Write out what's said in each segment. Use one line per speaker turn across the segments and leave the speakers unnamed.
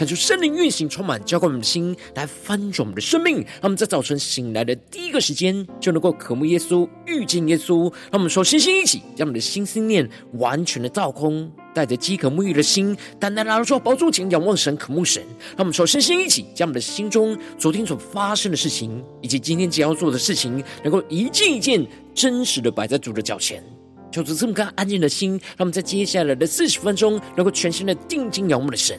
看出圣灵运行，充满浇灌我们的心，来翻转我们的生命。让我们在早晨醒来的第一个时间，就能够渴慕耶稣、遇见耶稣。让我们说，星星一起，将我们的心思念完全的倒空，带着饥渴沐浴的心，单单来到宝座前仰望神、渴慕神。让我们说，星星一起，将我们的心中昨天所发生的事情，以及今天将要做的事情，能够一件一件真实的摆在主的脚前。求主这么个安静的心，让我们在接下来的四十分钟，能够全心的定睛仰望的神。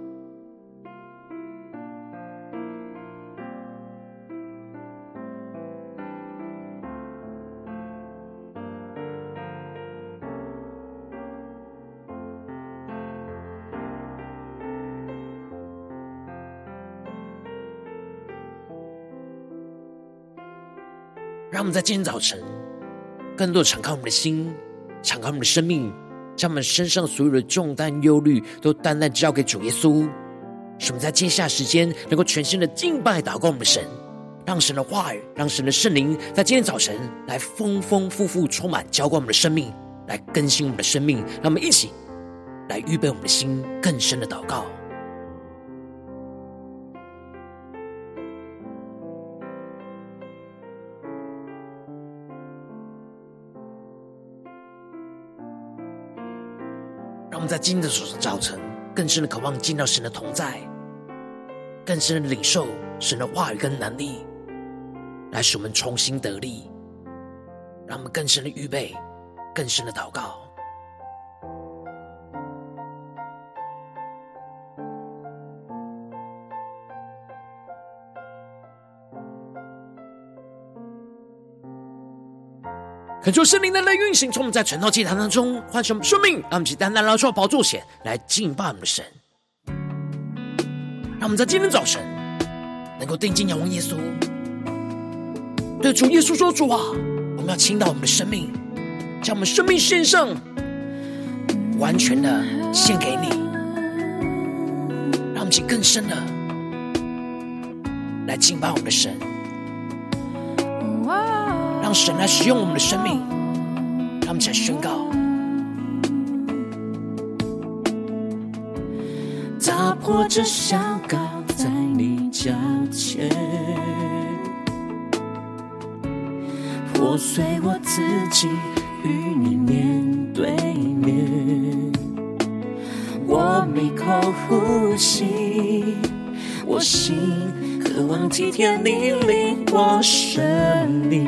让我们在今天早晨，更多敞开我们的心，敞开我们的生命，将我们身上所有的重担、忧虑，都单单交给主耶稣。使我们在接下时间，能够全心的敬拜、祷告我们的神，让神的话语，让神的圣灵，在今天早晨来丰丰富富充满，浇灌我们的生命，来更新我们的生命。让我们一起来预备我们的心，更深的祷告。在今天的早晨，更深的渴望见到神的同在，更深的领受神的话语跟能力，来使我们重新得力，让我们更深的预备，更深的祷告。恳求圣灵的来运行，从我们在晨祷祭坛当中唤醒生命，让我们起单单来到宝座前来敬拜我们的神。让我们在今天早晨能够定睛仰望耶稣，对主耶稣说：“主啊，我们要倾倒我们的生命，将我们生命献上，完全的献给你。让我们起更深的来敬拜我们的神。”让神来使用我们的生命，他们来宣告，
打破这香膏在你脚前，破碎我自己与你面对面，我每口呼吸，我心渴望体贴你领我生命。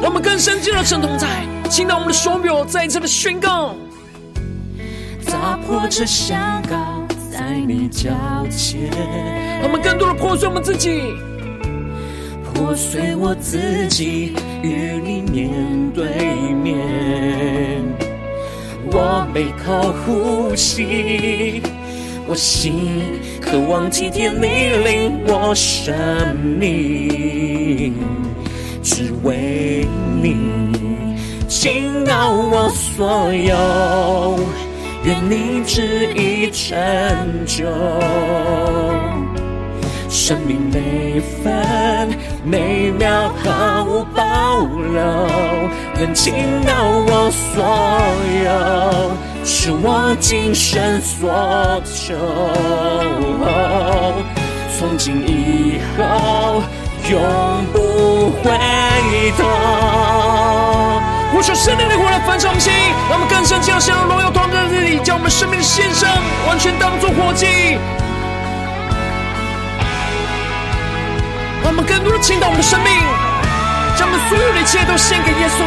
让我们更深进入神同在，倾倒我们的所有，再一次的宣告：
打破这香膏在你脚前。
让我们更多的破碎我们自己，
破碎我自己，与你面对面。我每口呼吸。我心渴望体贴你领我生命，只为你倾倒我所有，愿你旨意成就。生命每分每秒毫无保留，愿倾倒我所有。是我今生所求，从今以后永不回头。
呼求圣灵的火来焚烧心，让我们更深将神的荣耀同在日里，将我们生命的献上，完全当作活祭。让我们更多的倾倒我们的生命，将我们所有的一切都献给耶稣。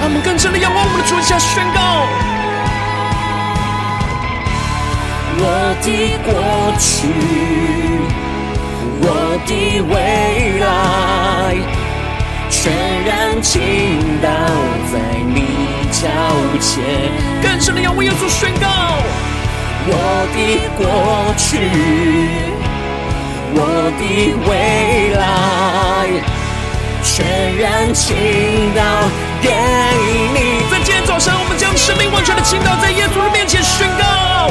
让我们更深的仰望我们的主，下宣告：
我的过去，我的未来，全然倾倒在你脚前，
更深的仰望耶稣宣告：
我的过去，我的未来，全然倾倒给你。
在今天早上，我们将生命完全的倾倒在耶稣的面前宣告：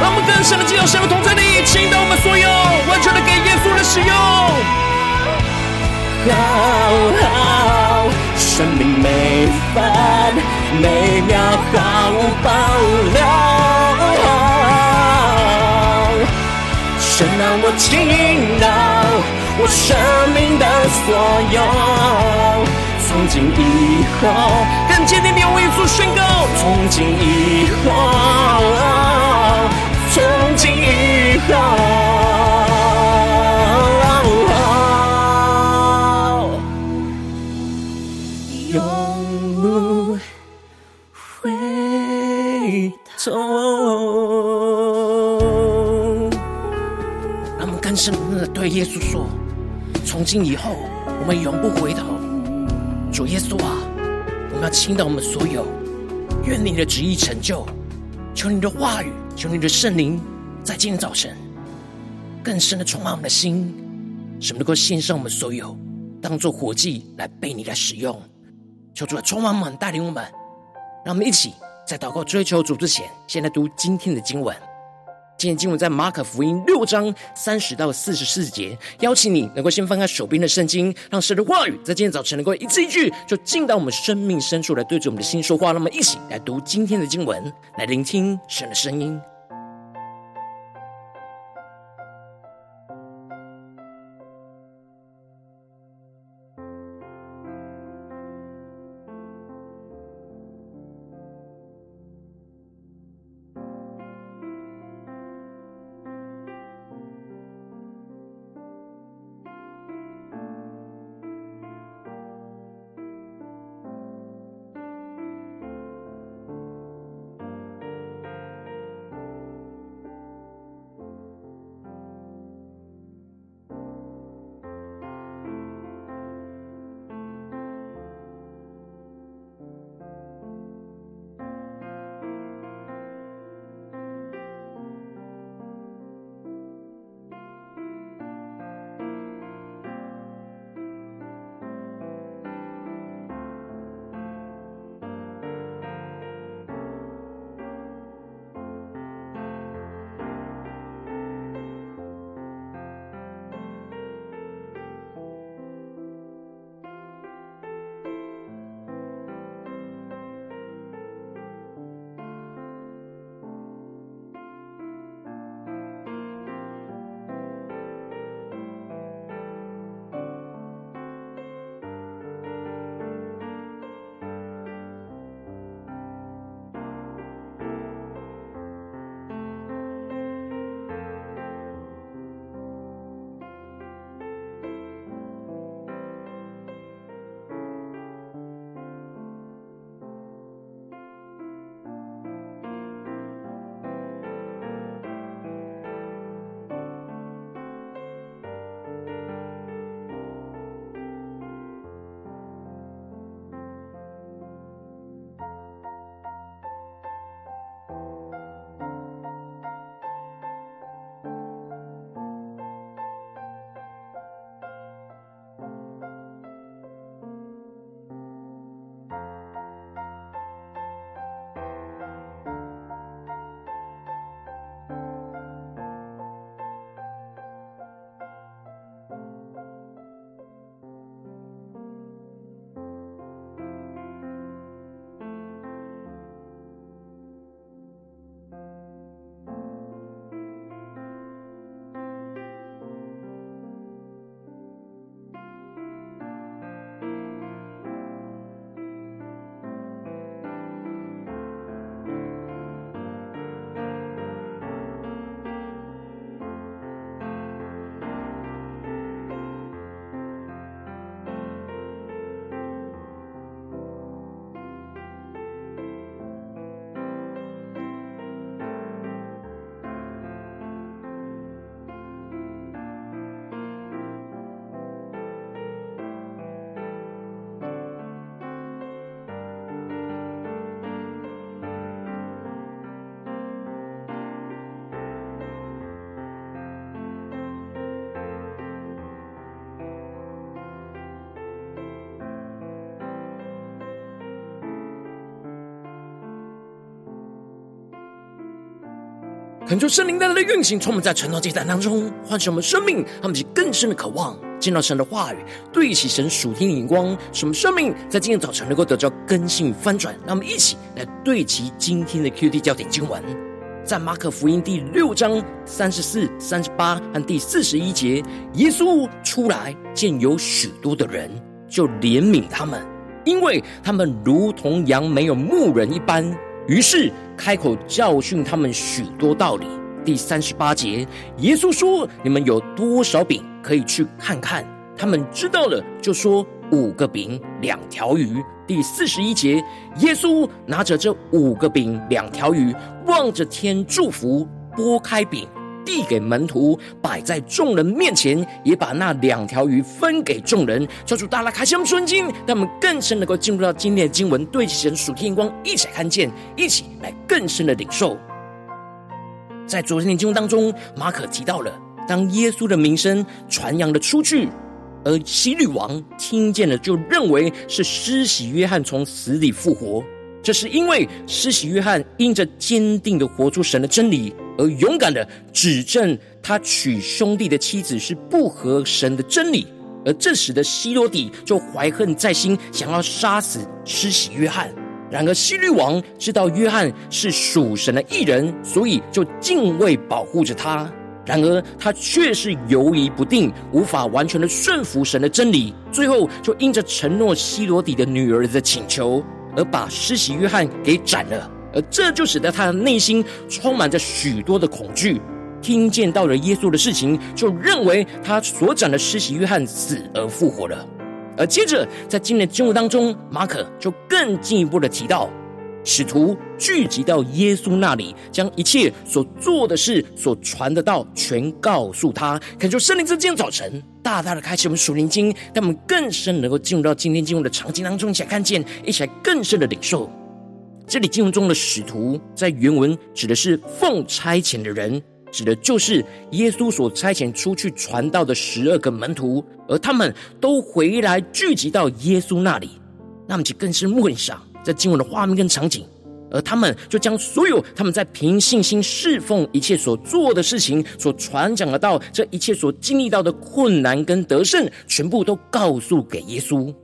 让我们更深的进入神的同在里，倾倒我们所有，完全的给耶稣的使用。
好好，生命每分每秒毫无保留。神让我倾倒我生命的所有，从今以后，
更坚定地为耶稣宣告。
从今以后，从今以后，永不回头。
深深的对耶稣说：“从今以后，我们永不回头。主耶稣啊，我们要倾倒我们所有，愿你的旨意成就。求你的话语，求你的圣灵，在今天早晨更深的充满我们的心，使我们能够献上我们所有，当做活祭来被你来使用。求主来充满我们，带领我们，让我们一起在祷告追求主之前，先来读今天的经文。”今天经文在马可福音六章三十到四十四节，邀请你能够先翻开手边的圣经，让神的话语在今天早晨能够一字一句，就进到我们生命深处来，对着我们的心说话。那么，一起来读今天的经文，来聆听神的声音。恳求圣灵带来的运行，充满在晨祷阶段当中，唤醒我们生命，让我们更深的渴望见到神的话语，对齐神属天的眼光，使我们生命在今天早晨能够得到更新与翻转。让我们一起来对齐今天的 QD 焦点经文，在马可福音第六章三十四、三十八和第四十一节，耶稣出来见有许多的人，就怜悯他们，因为他们如同羊没有牧人一般。于是开口教训他们许多道理。第三十八节，耶稣说：“你们有多少饼，可以去看看。”他们知道了，就说：“五个饼，两条鱼。”第四十一节，耶稣拿着这五个饼，两条鱼，望着天祝福，拨开饼。递给门徒，摆在众人面前，也把那两条鱼分给众人。求主大大开启我们顺经，让我们更深能够进入到今天的经文，对齐神属天光，一起来看见，一起来更深的领受。在昨天的经文当中，马可提到了，当耶稣的名声传扬了出去，而希律王听见了，就认为是施洗约翰从死里复活。这是因为施洗约翰因着坚定的活出神的真理。而勇敢的指证他娶兄弟的妻子是不合神的真理，而这时的希罗底就怀恨在心，想要杀死施洗约翰。然而希律王知道约翰是属神的义人，所以就敬畏保护着他。然而他却是犹疑不定，无法完全的顺服神的真理。最后就因着承诺希罗底的女儿的请求，而把施洗约翰给斩了。而这就使得他的内心充满着许多的恐惧。听见到了耶稣的事情，就认为他所讲的施洗约翰死而复活了。而接着在今天的经文当中，马可就更进一步的提到，使徒聚集到耶稣那里，将一切所做的事、所传的道全告诉他。恳求圣灵在今天早晨大大的开启我们属灵经，让我们更深能够进入到今天经文的场景当中，一起来看见，一起来更深的领受。这里经文中的使徒，在原文指的是奉差遣的人，指的就是耶稣所差遣出去传道的十二个门徒，而他们都回来聚集到耶稣那里，那么就更是梦想在经文的画面跟场景，而他们就将所有他们在凭信心侍奉一切所做的事情，所传讲的道，这一切所经历到的困难跟得胜，全部都告诉给耶稣。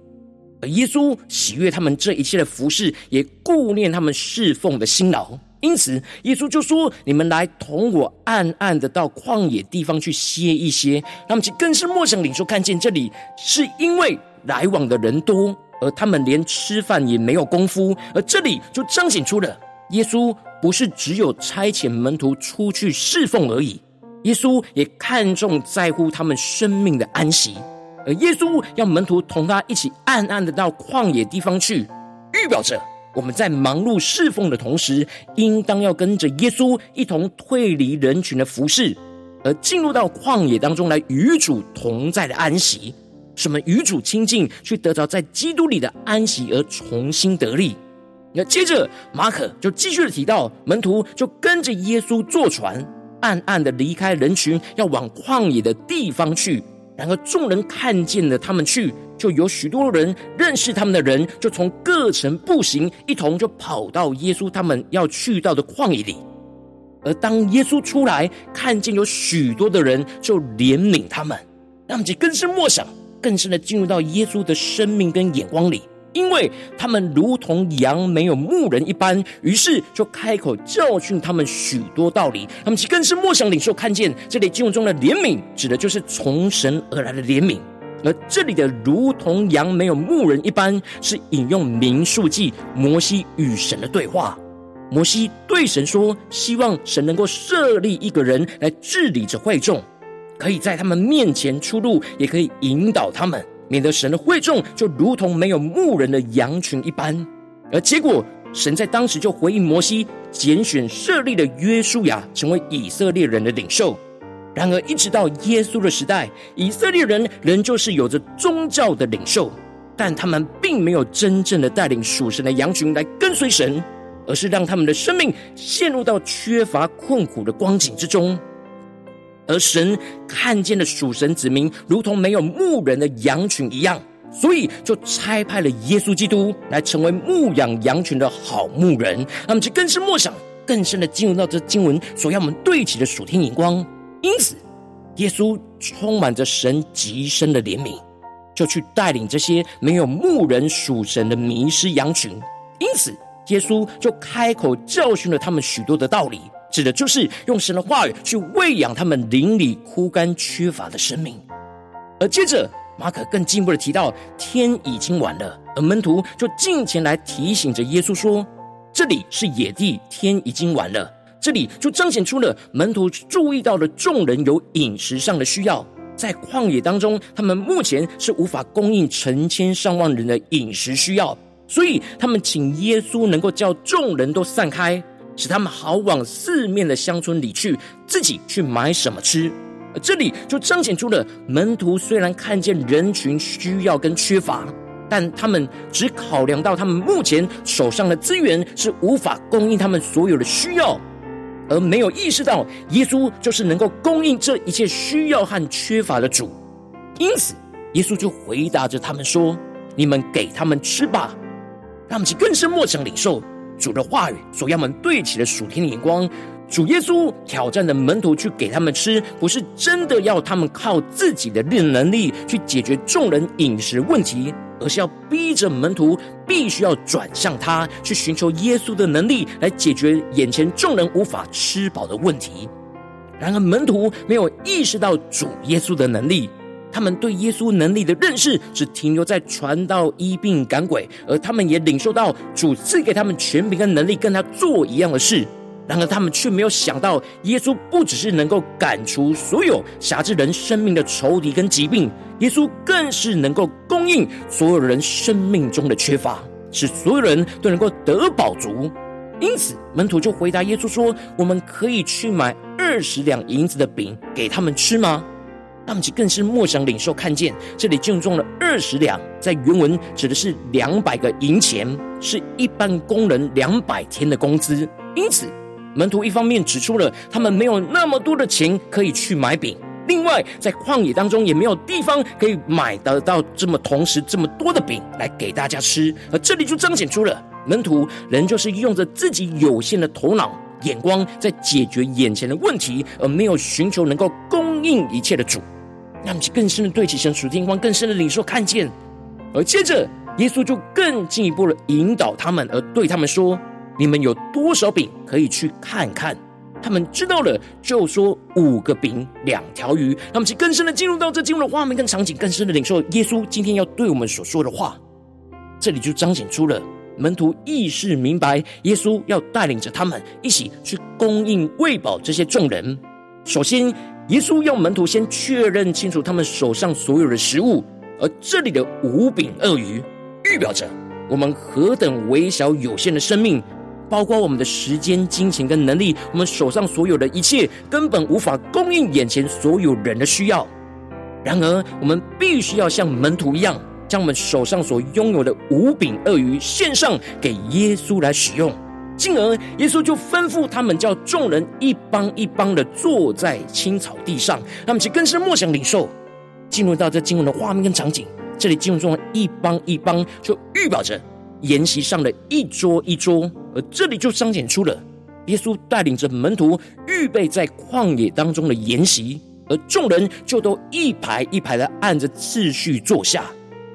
耶稣喜悦他们这一切的服饰，也顾念他们侍奉的辛劳，因此耶稣就说：“你们来同我暗暗的到旷野地方去歇一歇。”他们就更是默想领受，看见这里是因为来往的人多，而他们连吃饭也没有功夫。而这里就彰显出了耶稣不是只有差遣门徒出去侍奉而已，耶稣也看重在乎他们生命的安息。而耶稣要门徒同他一起暗暗的到旷野地方去，预表着我们在忙碌侍奉的同时，应当要跟着耶稣一同退离人群的服侍，而进入到旷野当中来与主同在的安息。什么与主亲近，去得着在基督里的安息而重新得力。那接着马可就继续的提到，门徒就跟着耶稣坐船，暗暗的离开人群，要往旷野的地方去。然而众人看见了他们去，就有许多人认识他们的人，就从各城步行，一同就跑到耶稣他们要去到的旷野里。而当耶稣出来，看见有许多的人，就怜悯他们，让他们更深默想，更深的进入到耶稣的生命跟眼光里。因为他们如同羊没有牧人一般，于是就开口教训他们许多道理。他们其更是默想领受，看见这里经文中的怜悯，指的就是从神而来的怜悯。而这里的如同羊没有牧人一般，是引用民数记摩西与神的对话。摩西对神说，希望神能够设立一个人来治理着会众，可以在他们面前出入，也可以引导他们。免得神的会众就如同没有牧人的羊群一般，而结果神在当时就回应摩西，拣选设立的约书亚成为以色列人的领袖。然而，一直到耶稣的时代，以色列人仍旧是有着宗教的领袖，但他们并没有真正的带领属神的羊群来跟随神，而是让他们的生命陷入到缺乏困苦的光景之中。而神看见了属神子民如同没有牧人的羊群一样，所以就差派了耶稣基督来成为牧养羊群的好牧人。那么，就更是默想更深的进入到这经文所要我们对齐的属天眼光。因此，耶稣充满着神极深的怜悯，就去带领这些没有牧人属神的迷失羊群。因此，耶稣就开口教训了他们许多的道理，指的就是用神的话语去喂养他们邻里枯干缺乏的生命。而接着，马可更进一步的提到，天已经晚了，而门徒就近前来提醒着耶稣说：“这里是野地，天已经晚了。”这里就彰显出了门徒注意到了众人有饮食上的需要，在旷野当中，他们目前是无法供应成千上万人的饮食需要，所以他们请耶稣能够叫众人都散开，使他们好往四面的乡村里去，自己去买什么吃。这里就彰显出了门徒虽然看见人群需要跟缺乏，但他们只考量到他们目前手上的资源是无法供应他们所有的需要，而没有意识到耶稣就是能够供应这一切需要和缺乏的主。因此，耶稣就回答着他们说：“你们给他们吃吧。”让我们去更深默想领受主的话语，所要我们对齐的属天的眼光。主耶稣挑战的门徒去给他们吃，不是真的要他们靠自己的能力去解决众人饮食问题，而是要逼着门徒必须要转向他，去寻求耶稣的能力来解决眼前众人无法吃饱的问题。然而门徒没有意识到主耶稣的能力，他们对耶稣能力的认识只停留在传道、医病、赶鬼，而他们也领受到主赐给他们权柄跟能力，跟他做一样的事。然而，他们却没有想到，耶稣不只是能够赶除所有辖制人生命的仇敌跟疾病，耶稣更是能够供应所有人生命中的缺乏，使所有人都能够得饱足。因此，门徒就回答耶稣说：“我们可以去买二十两银子的饼给他们吃吗？”当即更是默想领受，看见这里正中了二十两，在原文指的是两百个银钱，是一般工人两百天的工资。因此，门徒一方面指出了他们没有那么多的钱可以去买饼，另外在旷野当中也没有地方可以买得到这么同时这么多的饼来给大家吃，而这里就彰显出了门徒仍旧是用着自己有限的头脑眼光在解决眼前的问题，而没有寻求能够供应一切的主，让其更深的对起神属天光，更深的领受看见。而接着耶稣就更进一步的引导他们，而对他们说。你们有多少饼可以去看看？他们知道了，就说五个饼两条鱼。他们就更深的进入到这进入的画面跟场景，更深的领受耶稣今天要对我们所说的话。这里就彰显出了门徒意识明白，耶稣要带领着他们一起去供应喂饱这些众人。首先，耶稣要门徒先确认清楚他们手上所有的食物，而这里的五饼二鱼预表着我们何等微小有限的生命。包括我们的时间、金钱跟能力，我们手上所有的一切，根本无法供应眼前所有人的需要。然而，我们必须要像门徒一样，将我们手上所拥有的五饼二鱼献上给耶稣来使用。进而，耶稣就吩咐他们叫众人一帮一帮的坐在青草地上，他们去更深默想领受，进入到这经文的画面跟场景。这里经文中的一帮一帮，就预表着。筵席上的一桌一桌，而这里就彰显出了耶稣带领着门徒预备在旷野当中的筵席，而众人就都一排一排的按着次序坐下，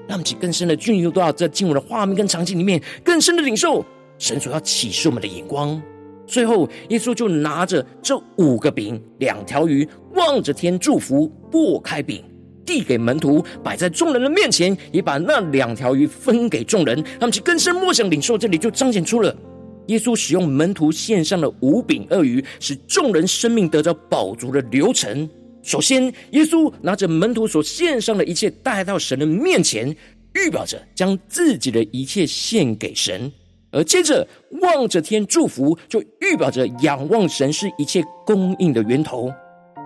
让我们更深的进入到这经文的画面跟场景里面，更深的领受神所要启示我们的眼光。最后，耶稣就拿着这五个饼两条鱼，望着天祝福，擘开饼。递给门徒，摆在众人的面前，也把那两条鱼分给众人。他们去更深默想领受，这里就彰显出了耶稣使用门徒献上的五饼二鱼，使众人生命得着饱足的流程。首先，耶稣拿着门徒所献上的一切带到神的面前，预表着将自己的一切献给神；而接着望着天祝福，就预表着仰望神是一切供应的源头；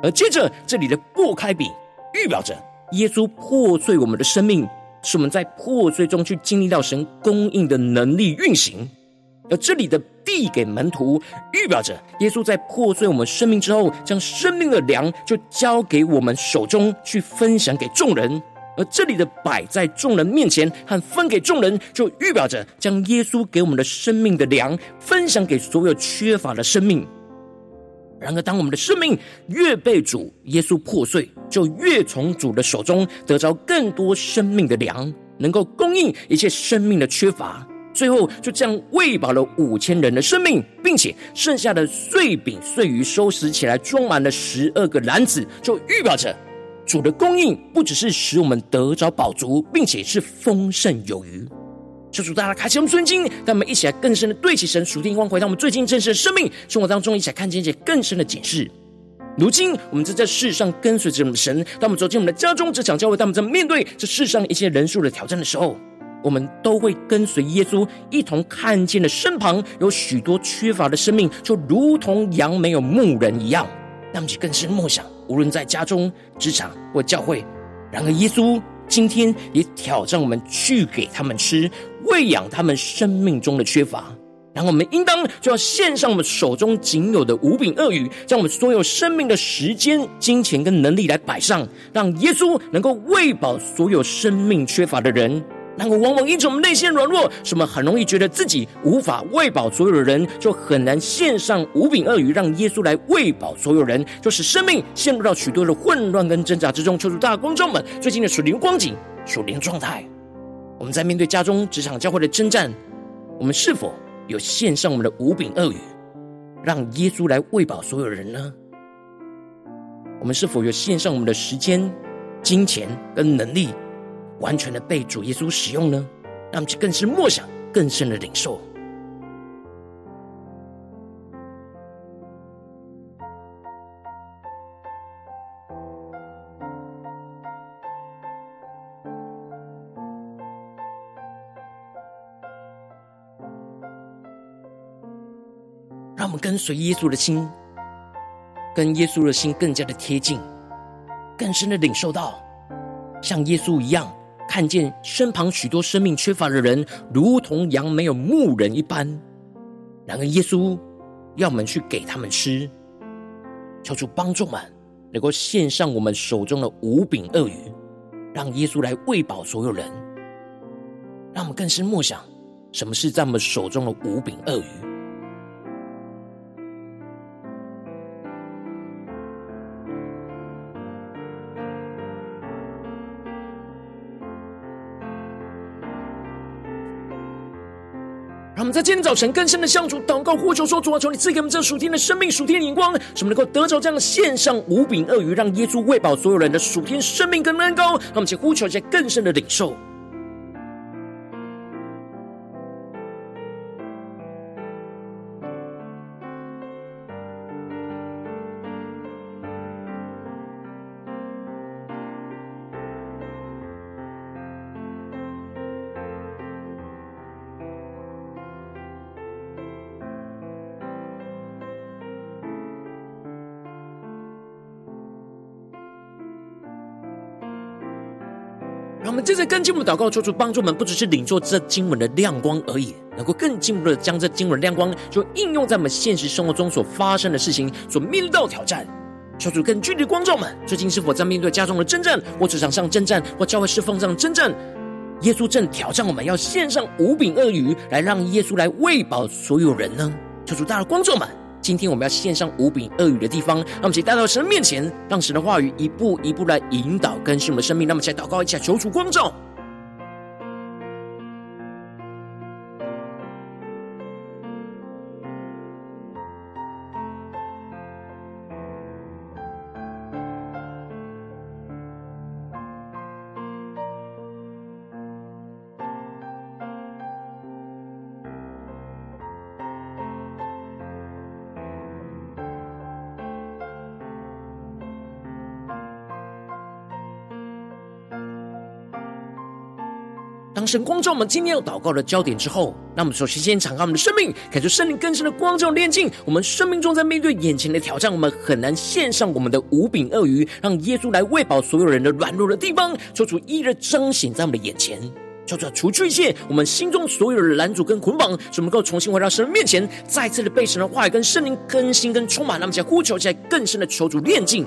而接着这里的擘开饼，预表着。耶稣破碎我们的生命，使我们在破碎中去经历到神供应的能力运行。而这里的递给门徒，预表着耶稣在破碎我们生命之后，将生命的粮就交给我们手中去分享给众人。而这里的摆在众人面前和分给众人，就预表着将耶稣给我们的生命的粮分享给所有缺乏的生命。然而，当我们的生命越被主耶稣破碎，就越从主的手中得着更多生命的粮，能够供应一切生命的缺乏。最后，就这样喂饱了五千人的生命，并且剩下的碎饼碎鱼收拾起来，装满了十二个篮子，就预表着。主的供应不只是使我们得着饱足，并且是丰盛有余。求主大家开启我们尊经，让我们一起来更深的对齐神属天光，回到我们最近真实的生命生活当中，一起来看见一些更深的警示。如今我们正在世上跟随着我们的神，当我们走进我们的家中、职场、教会，当我们在面对这世上一些人数的挑战的时候，我们都会跟随耶稣一同看见了身旁有许多缺乏的生命，就如同羊没有牧人一样。让我们去更深默想，无论在家中、职场或教会，然而耶稣今天也挑战我们去给他们吃，喂养他们生命中的缺乏。然后我们应当就要献上我们手中仅有的五饼二鱼，将我们所有生命的时间、金钱跟能力来摆上，让耶稣能够喂饱所有生命缺乏的人。然而，往往因着我们内心软弱，什么很容易觉得自己无法喂饱所有的人，就很难献上五饼二鱼，让耶稣来喂饱所有人，就使生命陷入到许多的混乱跟挣扎之中。求主大家光照们最近的属灵光景、属灵状态，我们在面对家中、职场、教会的征战，我们是否有献上我们的五饼二鱼，让耶稣来喂饱所有人呢？我们是否有献上我们的时间、金钱跟能力？完全的被主耶稣使用呢，让我们更是默想，更深的领受。让我们跟随耶稣的心，跟耶稣的心更加的贴近，更深的领受到，像耶稣一样。看见身旁许多生命缺乏的人，如同羊没有牧人一般。然而，耶稣要我们去给他们吃，求主帮助们能够献上我们手中的五饼二鱼，让耶稣来喂饱所有人。让我们更深默想，什么是在我们手中的五饼二鱼。在今天早晨更深的向主祷告呼求说：“主啊，求你赐给我们这属天的生命、属天的眼光，使我们能够得着这样的献上无柄鳄鱼，让耶稣喂饱所有人的属天生命跟恩膏。让我们去呼求一下更深的领受。”现在更进一步祷告，求主帮助我们，不只是领受这经文的亮光而已，能够更进一步的将这经文的亮光，就应用在我们现实生活中所发生的事情，所面对到挑战。求主更具体的光照们，最近是否在面对家中的征战，或职场上征战，或教会侍奉上征战？耶稣正挑战我们要献上五饼二鱼，来让耶稣来喂饱所有人呢？求主大的光照们。今天我们要献上五饼二鱼的地方，让我们一起带到神面前，让神的话语一步一步来引导更新我们的生命。让我们一起来祷告，一下求主光照。神光照我们今天要祷告的焦点之后，那我们首先先敞开我们的生命，感受圣灵更深的光照炼净。我们生命中在面对眼前的挑战，我们很难献上我们的五饼鳄鱼，让耶稣来喂饱所有人的软弱的地方，求主一一彰显在我们的眼前，求主除去一切我们心中所有的拦阻跟捆绑，使我们能够重新回到神的面前，再次的被神的话语跟圣灵更新跟充满。让我们再呼求起来，更深的求主炼净。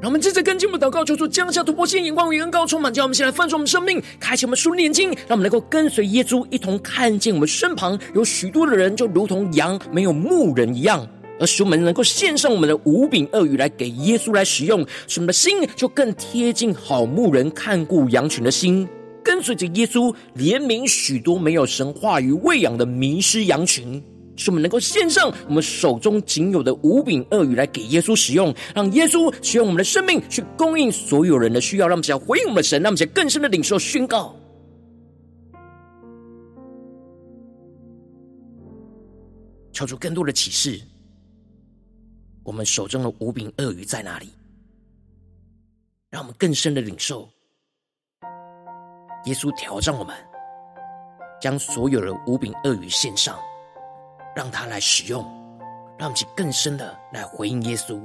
让我们接着跟进我们祷告，求主降下突破性眼光与恩膏，充满叫我们先来翻转我们生命，开启我们属灵眼睛，让我们能够跟随耶稣一同看见我们身旁有许多的人，就如同羊没有牧人一样，而使我们能够献上我们的五饼二鱼来给耶稣来使用，使我们的心就更贴近好牧人看顾羊群的心，跟随着耶稣怜悯许多没有神话语喂养的迷失羊群。使我们能够献上我们手中仅有的五饼二鱼来给耶稣使用，让耶稣使用我们的生命去供应所有人的需要。让我们想要回应我们的神，让我们想更深的领受宣告，求出更多的启示。我们手中的五饼二鱼在哪里？让我们更深的领受。耶稣挑战我们，将所有的五饼二鱼献上。让他来使用，让我们去更深的来回应耶稣。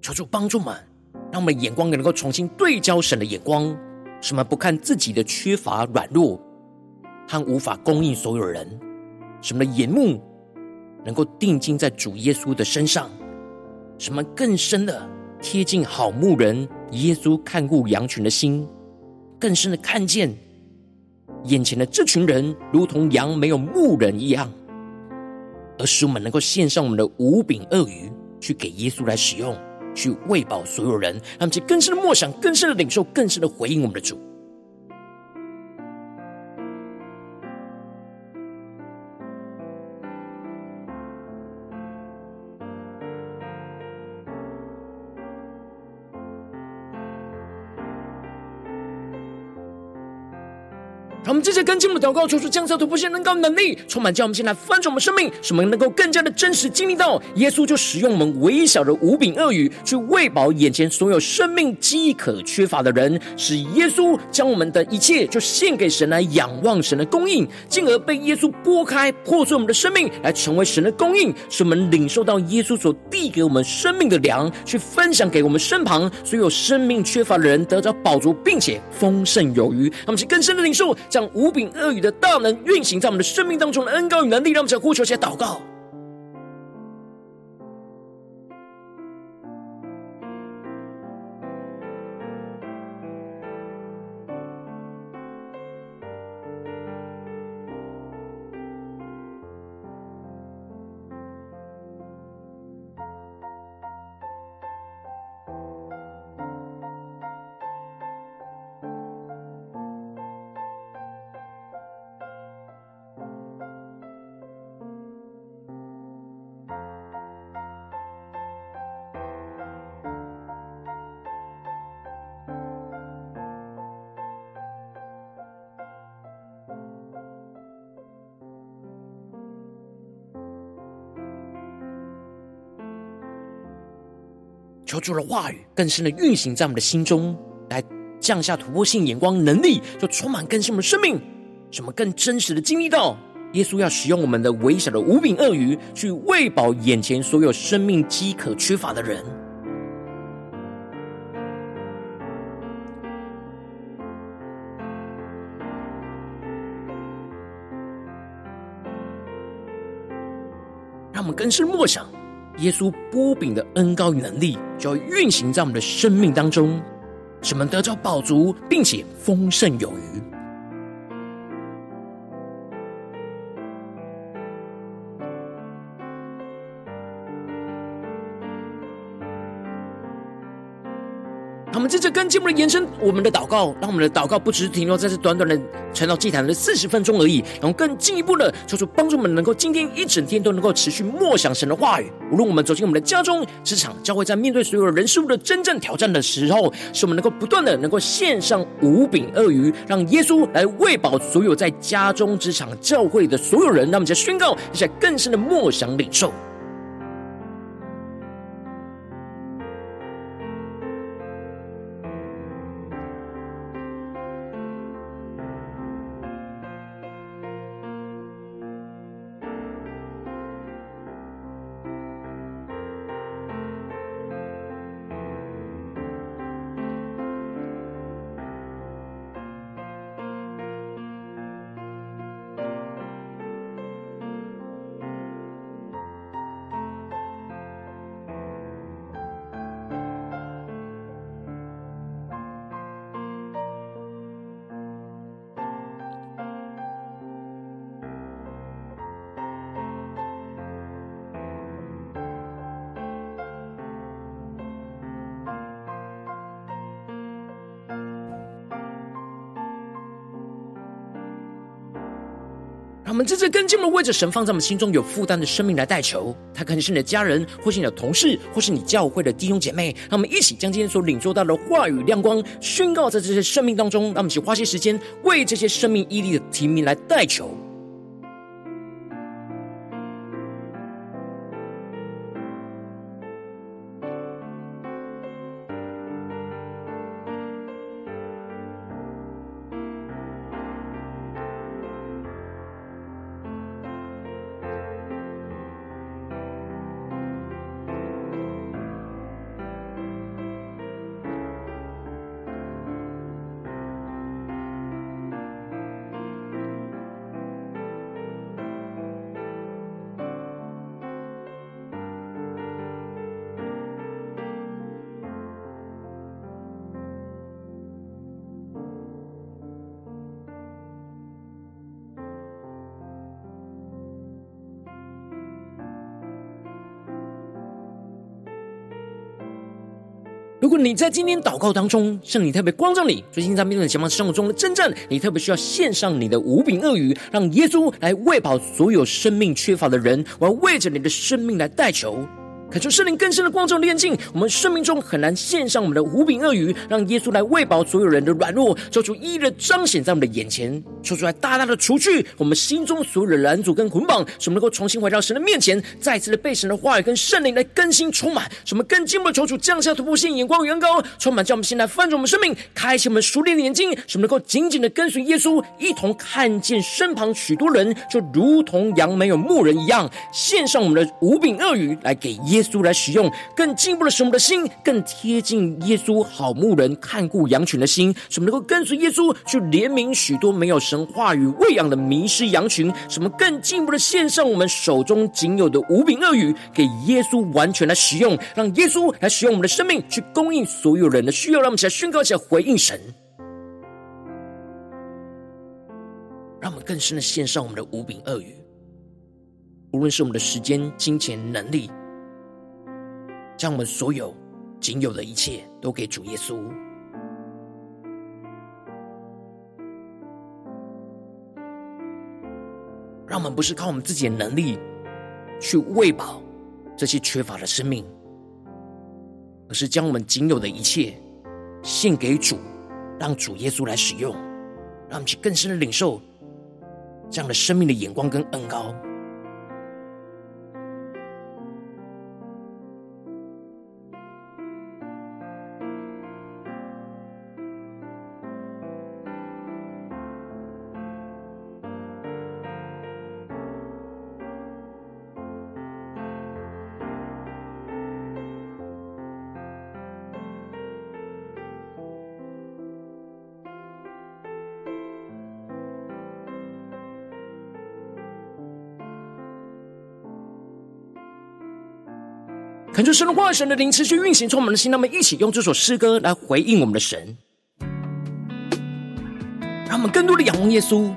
求主帮助们。让我们的眼光也能够重新对焦神的眼光，什么不看自己的缺乏、软弱和无法供应所有人，什么的眼目能够定睛在主耶稣的身上，什么更深的贴近好牧人耶稣看顾羊群的心，更深的看见眼前的这群人如同羊没有牧人一样，而使我们能够献上我们的五饼二鱼去给耶稣来使用。去喂饱所有人，让我们更深的默想，更深的领受，更深的回应我们的主。跟进我们的祷告，求出降下突破性能高能力，充满叫我们进来翻转我们生命，使我们能够更加的真实经历到耶稣就使用我们微小的五饼二鱼去喂饱眼前所有生命饥渴缺乏的人，使耶稣将我们的一切就献给神来仰望神的供应，进而被耶稣拨开破碎我们的生命来成为神的供应，使我们领受到耶稣所递给我们生命的粮，去分享给我们身旁所有生命缺乏的人，得着饱足并且丰盛有余。他们是更深的领受。将五饼恶语的大能运行在我们的生命当中的恩膏与能力，让我们在呼求下祷告。求主的话语更深的运行在我们的心中，来降下突破性眼光能力，就充满更新我们的生命，什么更真实的经历到耶稣要使用我们的微小的无柄鳄鱼，去喂饱眼前所有生命饥渴缺乏的人。让我们更深默想。耶稣波饼的恩高与能力，就要运行在我们的生命当中，使我们得着宝足，并且丰盛有余。着跟进我们的延伸，我们的祷告，让我们的祷告不只是停留在这短短的传到祭坛的四十分钟而已，然后更进一步的求主帮助我们，能够今天一整天都能够持续默想神的话语。无论我们走进我们的家中、职场、教会，在面对所有人事物的真正挑战的时候，使我们能够不断的能够献上五饼鳄鱼，让耶稣来喂饱所有在家中、职场、教会的所有人。让我们在宣告，一下更深的默想领受。让我们真正跟进的为着神放在我们心中有负担的生命来代求，他可能是你的家人，或是你的同事，或是你教会的弟兄姐妹。让我们一起将今天所领受到的话语亮光宣告在这些生命当中。让我们一起花些时间为这些生命毅力的提名来代求。你在今天祷告当中，圣灵特别光照你，最近在面对前方生活中的征战，你特别需要献上你的五饼鳄鱼，让耶稣来喂饱所有生命缺乏的人。我要为着你的生命来代求。恳求圣灵更深的光照炼净，我们生命中很难献上我们的无饼鳄鱼，让耶稣来喂饱所有人的软弱，做出一一的彰显在我们的眼前，说出来大大的除去我们心中所有的拦阻跟捆绑，使我们能够重新回到神的面前，再次的被神的话语跟圣灵来更新充满，使我们更进步的求主降下突破性眼光与恩膏，充满叫我们心来翻转我们生命，开启我们熟练的眼睛，使我们能够紧紧的跟随耶稣，一同看见身旁许多人就如同羊没有牧人一样，献上我们的无饼鳄鱼来给耶。耶稣来使用，更进一步的使我们的心更贴近耶稣好牧人看顾羊群的心，使我们能够跟随耶稣去怜悯许多没有神话语喂养的迷失羊群，什么更进一步的献上我们手中仅有的五饼鳄鱼给耶稣完全来使用，让耶稣来使用我们的生命去供应所有人的需要，让我们起来宣告起来回应神，让我们更深的献上我们的五饼鳄鱼，无论是我们的时间、金钱、能力。将我们所有仅有的一切都给主耶稣，让我们不是靠我们自己的能力去喂饱这些缺乏的生命，而是将我们仅有的一切献给主，让主耶稣来使用，让我们去更深的领受这样的生命的眼光跟恩膏。恳求神的话语、神的灵持续运行，充满了心。让我们一起用这首诗歌来回应我们的神，让我们更多的仰望耶稣。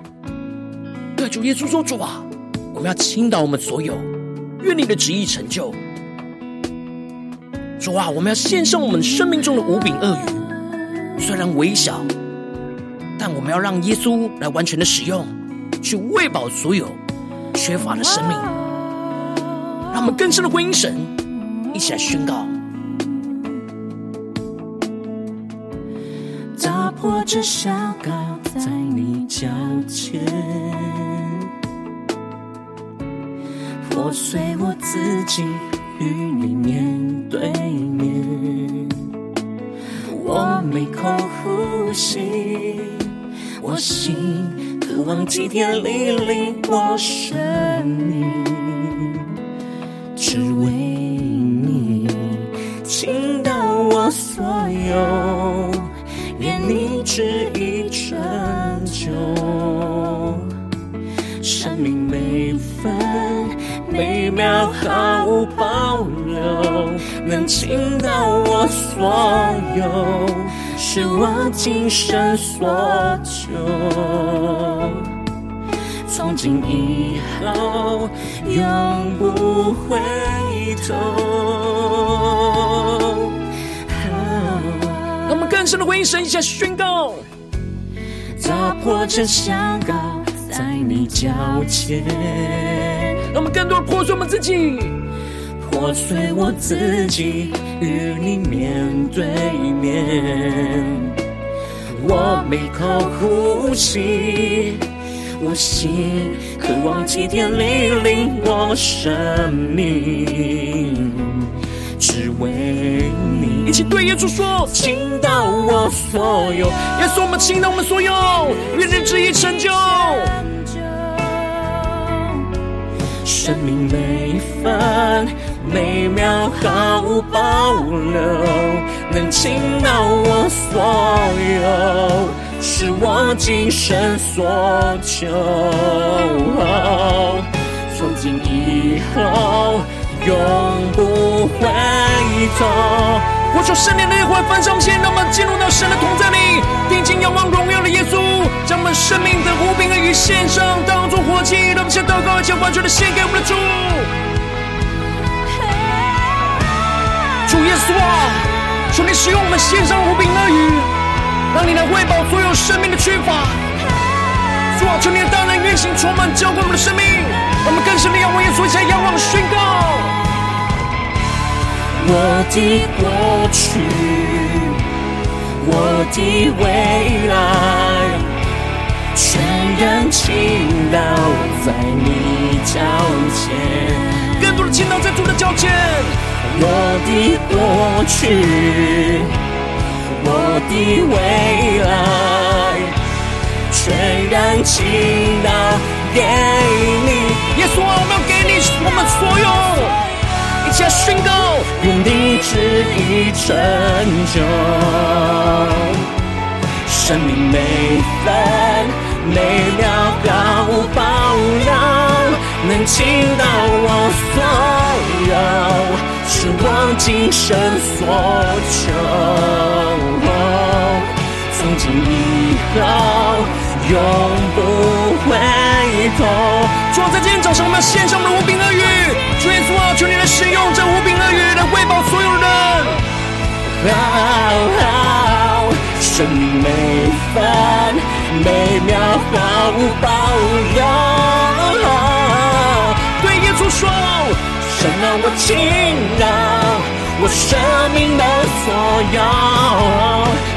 对主耶稣说：“主啊，我们要倾倒我们所有，愿你的旨意成就。”主啊，我们要献上我们生命中的五饼鳄鱼，虽然微小，但我们要让耶稣来完全的使用，去喂饱所有缺乏的生命。让我们更深的回应神。一起来宣告，
打破这小高在你脚前，破碎我自己与你面对面。我没空呼吸，我心渴望今天莅临我生命，只为。旨意成就。生命每分每秒毫无保留，能倾倒我所有，是我今生所求。从今以后，永不回头。
更深的回应，神一下宣告，
打破这香膏在你脚前。
让我们更多的破碎我们自己，
破碎我自己，与你面对面。我每口呼吸，我心渴望祭天莅临我生命，只为你。
一起对耶稣说：
倾倒我所有，
耶稣，我们倾倒我们所有，愿你旨意成就。
生命每分每秒毫无保留，能倾倒我所有，是我今生所求。从今以后，永不回头。
我求圣灵的烈火焚烧我们心，让我们进入到神的同在里，定睛仰望荣耀的耶稣，将我们生命的无柄恶语献上，当作活祭。让我们先祷告，将完全的献给我们的主。主耶稣啊，求你使用我们献上无柄恶语，让你来喂饱所有生命的缺乏。主啊，求你的大能运行，充满浇灌我们的生命，我们更深的仰望耶稣，一起来仰望宣告。
我的过去，我的未来，全然倾倒在你脚前。
更多的倾倒在主的脚前。
我的过去，我的未来，全然倾倒给你。
耶稣啊，我们要给你我们所有。一起来宣告，
愿你旨意成就，生命每分每秒毫无保留，能倾倒我所有，是我今生所求。从今以后，永不回头。
主啊，在今天早上，我们要献上我们的无柄恶语。主耶稣啊，求你来使用这无柄恶语来喂饱所有人。
好好，生命每分每秒毫无保留。
对耶稣说，
神啊我倾倒我生命的所有，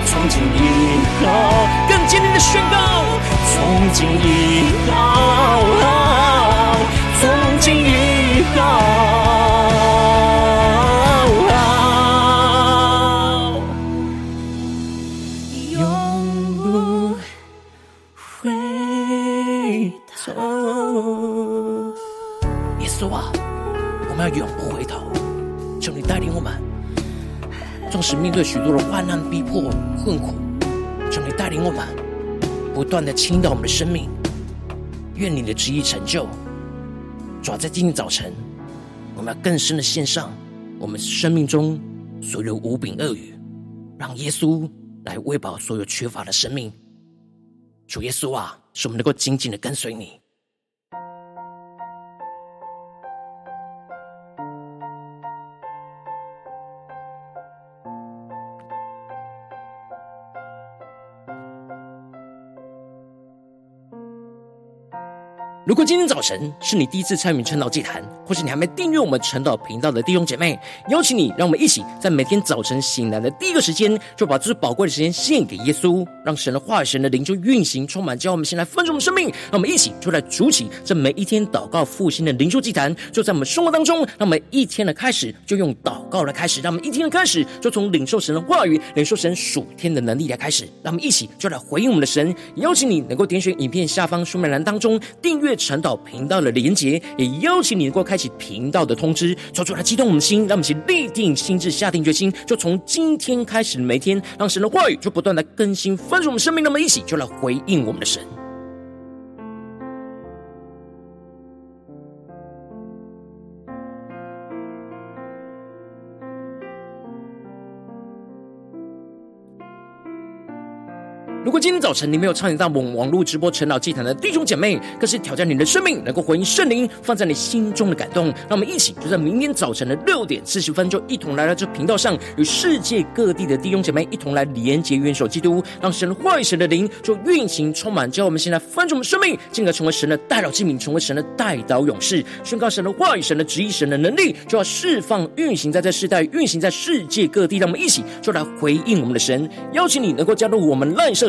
从今以
后坚定的宣告，
从今以后，从今以后。永不回头。
耶稣啊，我们要永不回头，求你带领我们，纵使面对许多的患难、逼迫、困苦，求你带领我们，不断的倾倒我们的生命，愿你的旨意成就。主要在今天早晨，我们要更深的献上我们生命中所有无柄恶语，让耶稣来喂饱所有缺乏的生命。主耶稣啊，使我们能够紧紧的跟随你。如果今天早晨是你第一次参与晨祷祭坛，或是你还没订阅我们晨祷频道的弟兄姐妹，邀请你，让我们一起在每天早晨醒来的第一个时间，就把这宝贵的时间献给耶稣，让神的话语、神的灵就运行充满，叫我们先来分盛我们生命。让我们一起就来筑起这每一天祷告复兴的灵修祭坛，就在我们生活当中。让我们一天的开始就用祷告来开始，让我们一天的开始就从领受神的话语、领受神属天的能力来开始。让我们一起就来回应我们的神。邀请你能够点选影片下方说明栏当中订阅。传导频道的连接，也邀请你能够开启频道的通知，说出来激动我们的心，让我们一起立定心智，下定决心，就从今天开始每天，让神的话语就不断的更新丰盛我们生命，那么一起就来回应我们的神。如果今天早晨你没有参与到我们网络直播晨祷祭坛的弟兄姐妹，更是挑战你的生命，能够回应圣灵放在你心中的感动。让我们一起就在明天早晨的六点四十分，就一同来到这频道上，与世界各地的弟兄姐妹一同来连接、元首基督，让神的话语、神的灵就运行充满，叫我们现在翻转我们生命，进而成为神的代祷器皿，成为神的代祷勇士，宣告神的话语、神的旨意、神的能力，就要释放、运行在这世代，运行在世界各地。让我们一起就来回应我们的神，邀请你能够加入我们赖社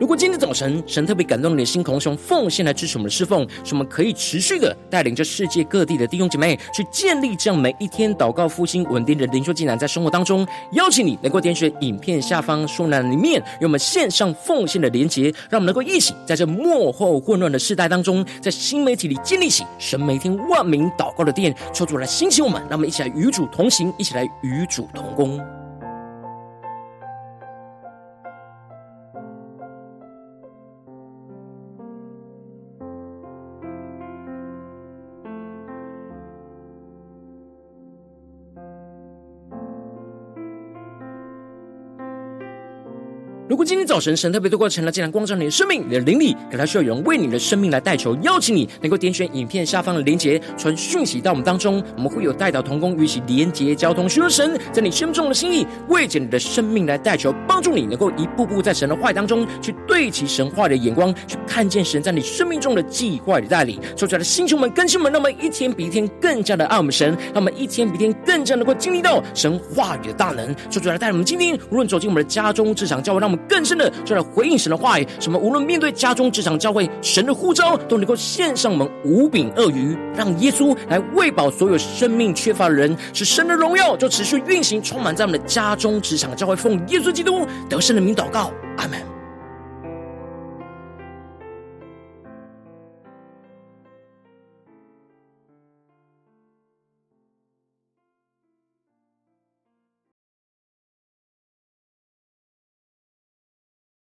如果今天早晨神特别感动你的心，渴望用奉献来支持我们的侍奉，使我们可以持续的带领着世界各地的弟兄姐妹去建立这样每一天祷告复兴稳定的灵修技能，在生活当中，邀请你能够点选影片下方说明里面有我们线上奉献的连结，让我们能够一起在这幕后混乱的世代当中，在新媒体里建立起神每天万名祷告的殿，求主来兴起我们，让我们一起来与主同行，一起来与主同工。果今天早晨神特别透过晨祷祭坛光照你的生命，你的灵里，可能需要有人为你的生命来代求，邀请你能够点选影片下方的连结，传讯息到我们当中，我们会有代祷同工与其连结交通，寻求神在你生命中的心意，为着你的生命来代求，帮助你能够一步步在神的话语当中去对齐神话的眼光，去看见神在你生命中的计划与带领。说出来的星球们、更新们，让我们一天比一天更加的爱我们神，让我们一天比一天更加能够经历到神话语的大能。说出来带我们今天无论走进我们的家中、职场、教会，让我们。更深的，就来回应神的话语。什么？无论面对家中、职场、教会，神的呼召都能够献上我们五柄鳄鱼，让耶稣来喂饱所有生命缺乏的人，使神的荣耀就持续运行，充满在我们的家中、职场、教会。奉耶稣基督得胜的名祷告，阿门。